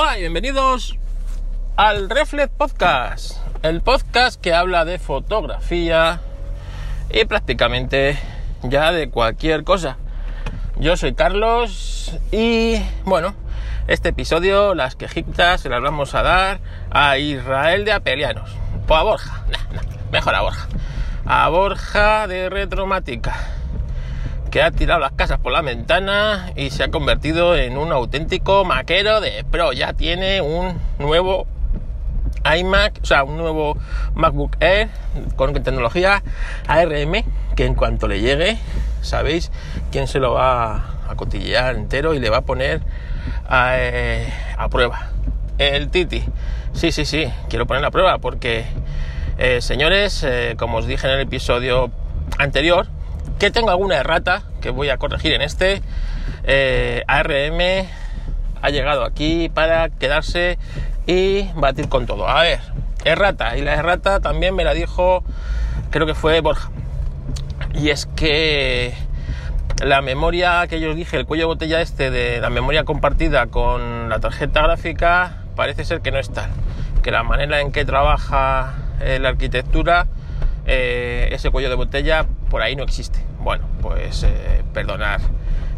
Hola y bienvenidos al Reflex Podcast, el podcast que habla de fotografía y prácticamente ya de cualquier cosa. Yo soy Carlos y bueno, este episodio las quejitas se las vamos a dar a Israel de Apelianos. O a Borja, mejor a Borja, a Borja de Retromática que ha tirado las casas por la ventana y se ha convertido en un auténtico maquero de pro. Ya tiene un nuevo iMac, o sea, un nuevo MacBook Air con tecnología ARM que en cuanto le llegue, sabéis quién se lo va a cotillear entero y le va a poner a, eh, a prueba. El Titi. Sí, sí, sí, quiero poner a prueba porque, eh, señores, eh, como os dije en el episodio anterior, que tengo alguna errata que voy a corregir en este. Eh, ARM ha llegado aquí para quedarse y batir con todo. A ver, errata. Y la errata también me la dijo, creo que fue Borja. Y es que la memoria que yo os dije, el cuello de botella este de la memoria compartida con la tarjeta gráfica, parece ser que no está. Que la manera en que trabaja eh, la arquitectura, eh, ese cuello de botella, por ahí no existe. Bueno, pues eh, perdonar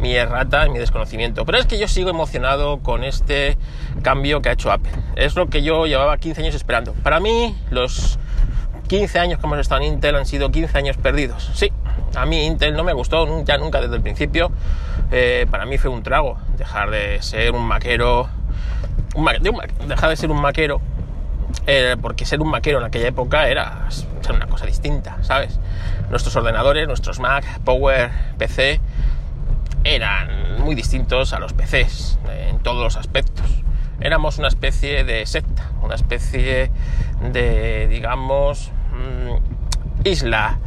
mi errata y mi desconocimiento. Pero es que yo sigo emocionado con este cambio que ha hecho Apple. Es lo que yo llevaba 15 años esperando. Para mí, los 15 años que hemos estado en Intel han sido 15 años perdidos. Sí, a mí Intel no me gustó ya nunca desde el principio. Eh, para mí fue un trago dejar de ser un maquero. Un de un, dejar de ser un maquero. Eh, porque ser un maquero en aquella época era ser una cosa distinta, ¿sabes? Nuestros ordenadores, nuestros Mac, Power, PC, eran muy distintos a los PCs en todos los aspectos. Éramos una especie de secta, una especie de, digamos, mmm, isla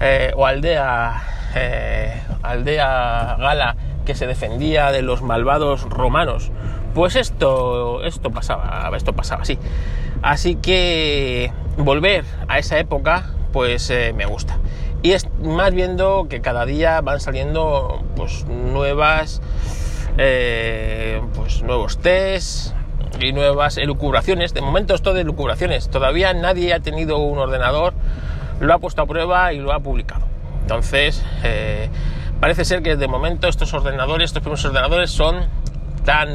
eh, o aldea, eh, aldea gala que se defendía de los malvados romanos. Pues esto, esto pasaba, esto pasaba así. Así que volver a esa época, pues eh, me gusta. Y es más viendo que cada día van saliendo pues nuevas, eh, pues nuevos tests y nuevas elucubraciones. De momento esto de elucubraciones. Todavía nadie ha tenido un ordenador, lo ha puesto a prueba y lo ha publicado. Entonces, eh, parece ser que de momento estos ordenadores, estos primeros ordenadores son tan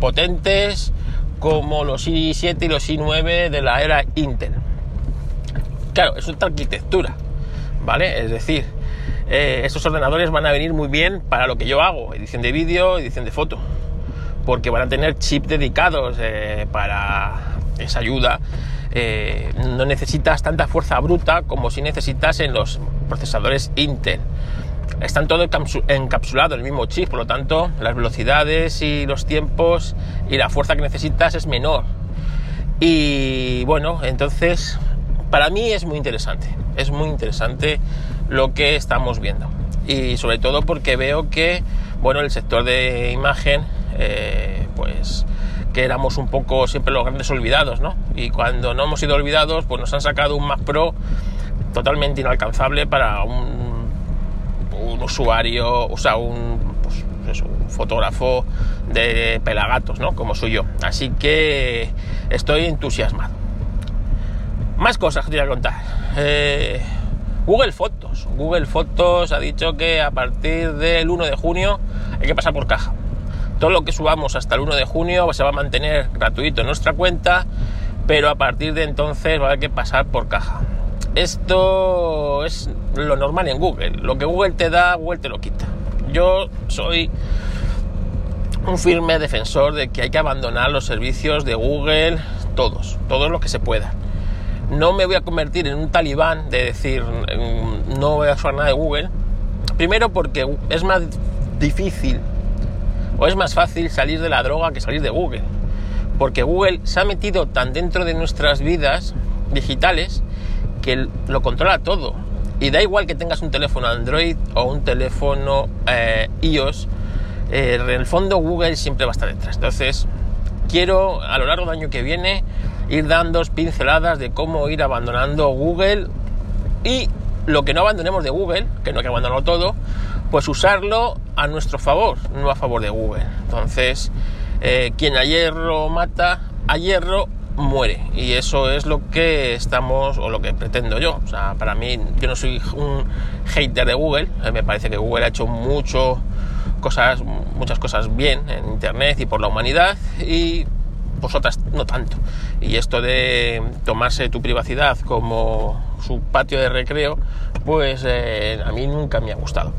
potentes como los i7 y los i9 de la era Intel. Claro, es otra arquitectura, ¿vale? Es decir, eh, estos ordenadores van a venir muy bien para lo que yo hago, edición de vídeo, edición de foto, porque van a tener chips dedicados eh, para esa ayuda. Eh, no necesitas tanta fuerza bruta como si necesitas en los procesadores Intel están todo encapsulado en el mismo chip, por lo tanto las velocidades y los tiempos y la fuerza que necesitas es menor. Y bueno, entonces para mí es muy interesante, es muy interesante lo que estamos viendo. Y sobre todo porque veo que, bueno, el sector de imagen, eh, pues que éramos un poco siempre los grandes olvidados, ¿no? Y cuando no hemos sido olvidados, pues nos han sacado un Mac Pro totalmente inalcanzable para un un usuario, o sea, un, pues, un fotógrafo de pelagatos, ¿no? Como soy yo. Así que estoy entusiasmado. Más cosas que te voy a contar. Eh, Google Fotos. Google Fotos ha dicho que a partir del 1 de junio hay que pasar por caja. Todo lo que subamos hasta el 1 de junio se va a mantener gratuito en nuestra cuenta, pero a partir de entonces va a haber que pasar por caja. Esto es lo normal en Google. Lo que Google te da, Google te lo quita. Yo soy un firme defensor de que hay que abandonar los servicios de Google, todos, todos los que se pueda. No me voy a convertir en un talibán de decir no voy a usar nada de Google. Primero porque es más difícil o es más fácil salir de la droga que salir de Google. Porque Google se ha metido tan dentro de nuestras vidas digitales que lo controla todo. Y da igual que tengas un teléfono Android o un teléfono eh, iOS, eh, en el fondo Google siempre va a estar detrás. Entonces, quiero a lo largo del año que viene ir dando pinceladas de cómo ir abandonando Google y lo que no abandonemos de Google, que no hay que abandonarlo todo, pues usarlo a nuestro favor, no a favor de Google. Entonces, eh, quien a hierro mata, a hierro muere. Y eso es lo que estamos, o lo que pretendo yo. O sea, para mí, yo no soy un hater de Google. Eh, me parece que Google ha hecho mucho cosas, muchas cosas bien en Internet y por la humanidad. Y vosotras no tanto. Y esto de tomarse tu privacidad como su patio de recreo, pues eh, a mí nunca me ha gustado.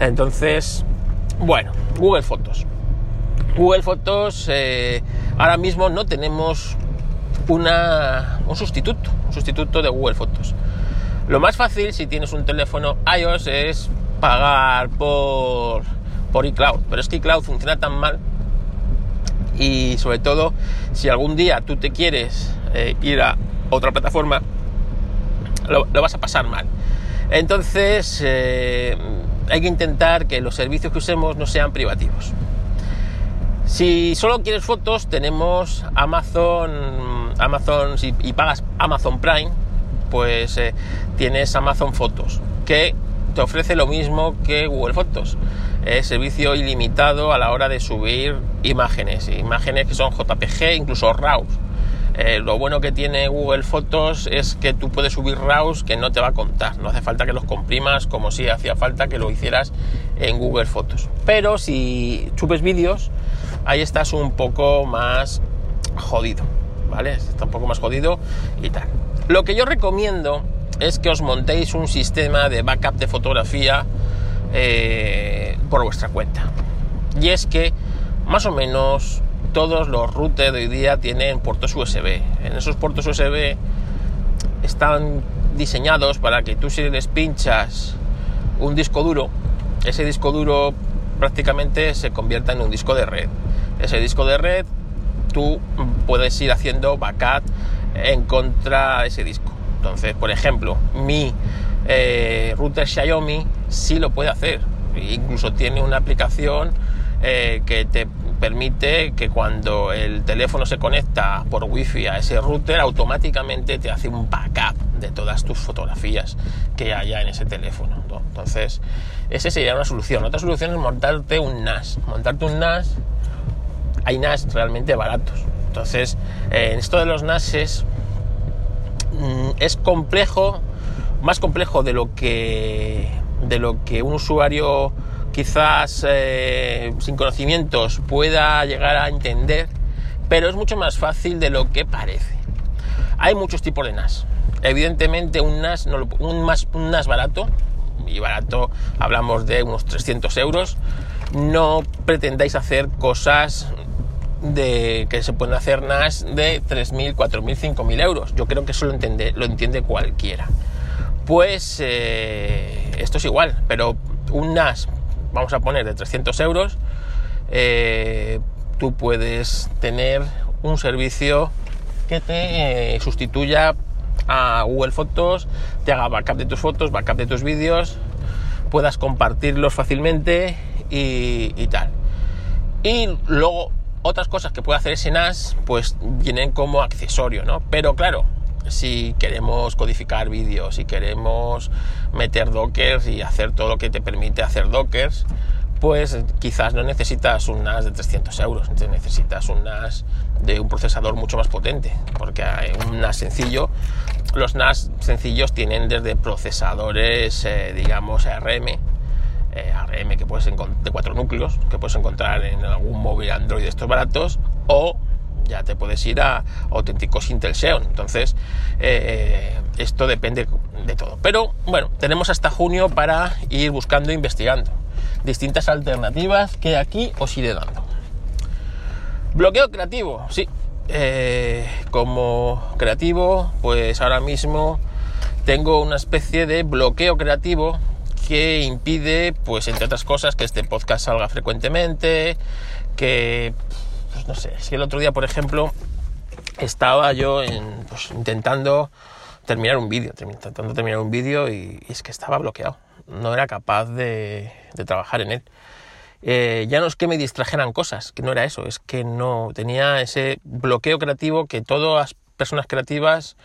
Entonces, bueno, Google Fotos. Google Fotos, eh, ahora mismo no tenemos una, un sustituto, un sustituto de Google Fotos. Lo más fácil si tienes un teléfono iOS es pagar por, por iCloud, pero es que iCloud funciona tan mal y sobre todo si algún día tú te quieres eh, ir a otra plataforma, lo, vas a pasar mal. Entonces eh, hay que intentar que los servicios que usemos no sean privativos. Si solo quieres fotos, tenemos Amazon, Amazon y pagas Amazon Prime, pues eh, tienes Amazon Fotos, que te ofrece lo mismo que Google Fotos. Es servicio ilimitado a la hora de subir imágenes, imágenes que son JPG, incluso RAW. Eh, lo bueno que tiene Google Fotos es que tú puedes subir RAWs que no te va a contar. No hace falta que los comprimas como si hacía falta que lo hicieras en Google Fotos. Pero si subes vídeos, ahí estás un poco más jodido. ¿Vale? Está un poco más jodido y tal. Lo que yo recomiendo es que os montéis un sistema de backup de fotografía eh, por vuestra cuenta. Y es que más o menos todos los routers de hoy día tienen puertos USB. En esos puertos USB están diseñados para que tú si les pinchas un disco duro, ese disco duro prácticamente se convierta en un disco de red. Ese disco de red tú puedes ir haciendo backup en contra de ese disco. Entonces, por ejemplo, mi eh, router Xiaomi sí lo puede hacer. incluso tiene una aplicación eh, que te permite que cuando el teléfono se conecta por wifi a ese router automáticamente te hace un backup de todas tus fotografías que haya en ese teléfono entonces esa sería una solución otra solución es montarte un NAS montarte un NAS hay NAS realmente baratos entonces en esto de los NASes mm, es complejo más complejo de lo que de lo que un usuario quizás eh, sin conocimientos pueda llegar a entender, pero es mucho más fácil de lo que parece. Hay muchos tipos de NAS. Evidentemente un NAS, un, más, un NAS barato, y barato hablamos de unos 300 euros, no pretendáis hacer cosas de que se pueden hacer NAS de 3.000, 4.000, 5.000 euros. Yo creo que eso lo entiende, lo entiende cualquiera. Pues eh, esto es igual, pero un NAS vamos a poner de 300 euros, eh, tú puedes tener un servicio que te eh, sustituya a Google Fotos, te haga backup de tus fotos, backup de tus vídeos, puedas compartirlos fácilmente y, y, tal. Y luego otras cosas que puede hacer ese NAS, pues vienen como accesorio, ¿no? Pero claro, si queremos codificar vídeos, si queremos meter dockers y hacer todo lo que te permite hacer dockers, pues quizás no necesitas un NAS de 300 euros, necesitas un NAS de un procesador mucho más potente, porque un NAS sencillo, los NAS sencillos tienen desde procesadores, eh, digamos, ARM, eh, ARM que puedes de cuatro núcleos, que puedes encontrar en algún móvil Android de estos baratos, o ya te puedes ir a auténticos Intel Xeon. Entonces, eh, esto depende de todo. Pero bueno, tenemos hasta junio para ir buscando e investigando distintas alternativas que aquí os iré dando. Bloqueo creativo, sí. Eh, como creativo, pues ahora mismo tengo una especie de bloqueo creativo que impide, pues entre otras cosas, que este podcast salga frecuentemente, que pues no sé, que el otro día, por ejemplo, estaba yo pues, intentando terminar un vídeo, intentando terminar un vídeo y, es que estaba bloqueado, no era capaz de, trabajar en él. Eh, ya no es que me distrajeran cosas, que no era eso, es que no tenía ese bloqueo creativo que todas las personas creativas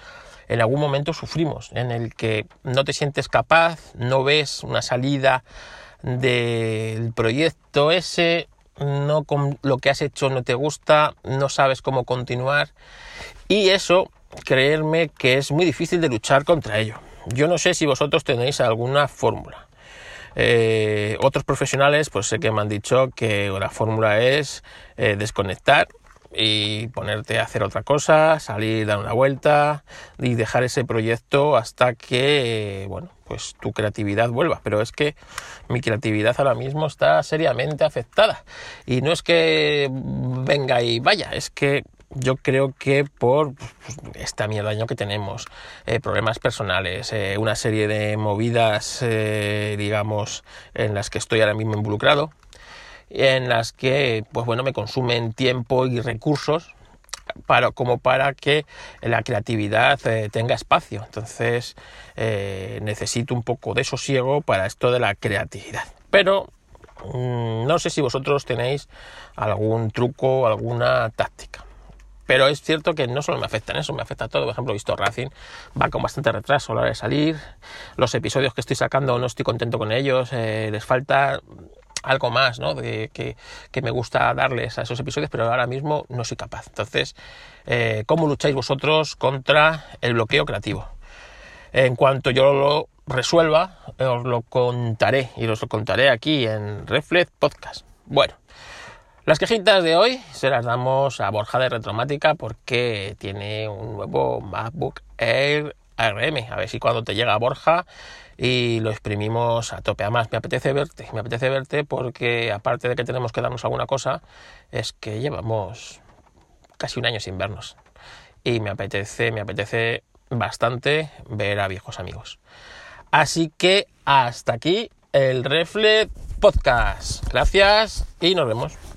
en algún momento sufrimos, en el que no te sientes capaz, no ves una salida del proyecto ese, no con lo que has hecho no te gusta, no sabes cómo continuar y eso, creerme que es muy difícil de luchar contra ello. Yo no sé si vosotros tenéis alguna fórmula. Eh, otros profesionales, pues sé que me han dicho que la fórmula es eh, desconectar y ponerte a hacer otra cosa, salir, dar una vuelta y dejar ese proyecto hasta que, bueno, pues tu creatividad vuelva. Pero es que mi creatividad ahora mismo está seriamente afectada. Y no es que venga y vaya, es que yo creo que por pues, esta mierda que tenemos, eh, problemas personales, eh, una serie de movidas, eh, digamos, en las que estoy ahora mismo involucrado, en las que, pues bueno, me consumen tiempo y recursos para, como para que la creatividad eh, tenga espacio. Entonces eh, necesito un poco de sosiego para esto de la creatividad. Pero mm, no sé si vosotros tenéis algún truco, alguna táctica. Pero es cierto que no solo me afecta en eso, me afecta a todo. Por ejemplo, he visto Racing, va con bastante retraso a la hora de salir. Los episodios que estoy sacando no estoy contento con ellos. Eh, les falta algo más, ¿no? De, que, me gusta darles a esos episodios, pero ahora mismo no soy capaz. Entonces, eh, ¿cómo lucháis vosotros contra el bloqueo creativo? En cuanto yo lo resuelva, os lo contaré y os lo contaré aquí en Reflex Podcast. Bueno, las quejitas de hoy se las damos a Borja de Retromática porque tiene un nuevo MacBook Air ARM. A ver si cuando te llega Borja y lo exprimimos a tope. Además, me apetece verte, me apetece verte porque aparte de que tenemos que darnos alguna cosa, es que llevamos casi un año sin vernos. Y me apetece, me apetece bastante ver a viejos amigos. Así que hasta aquí el Refle Podcast. Gracias y nos vemos.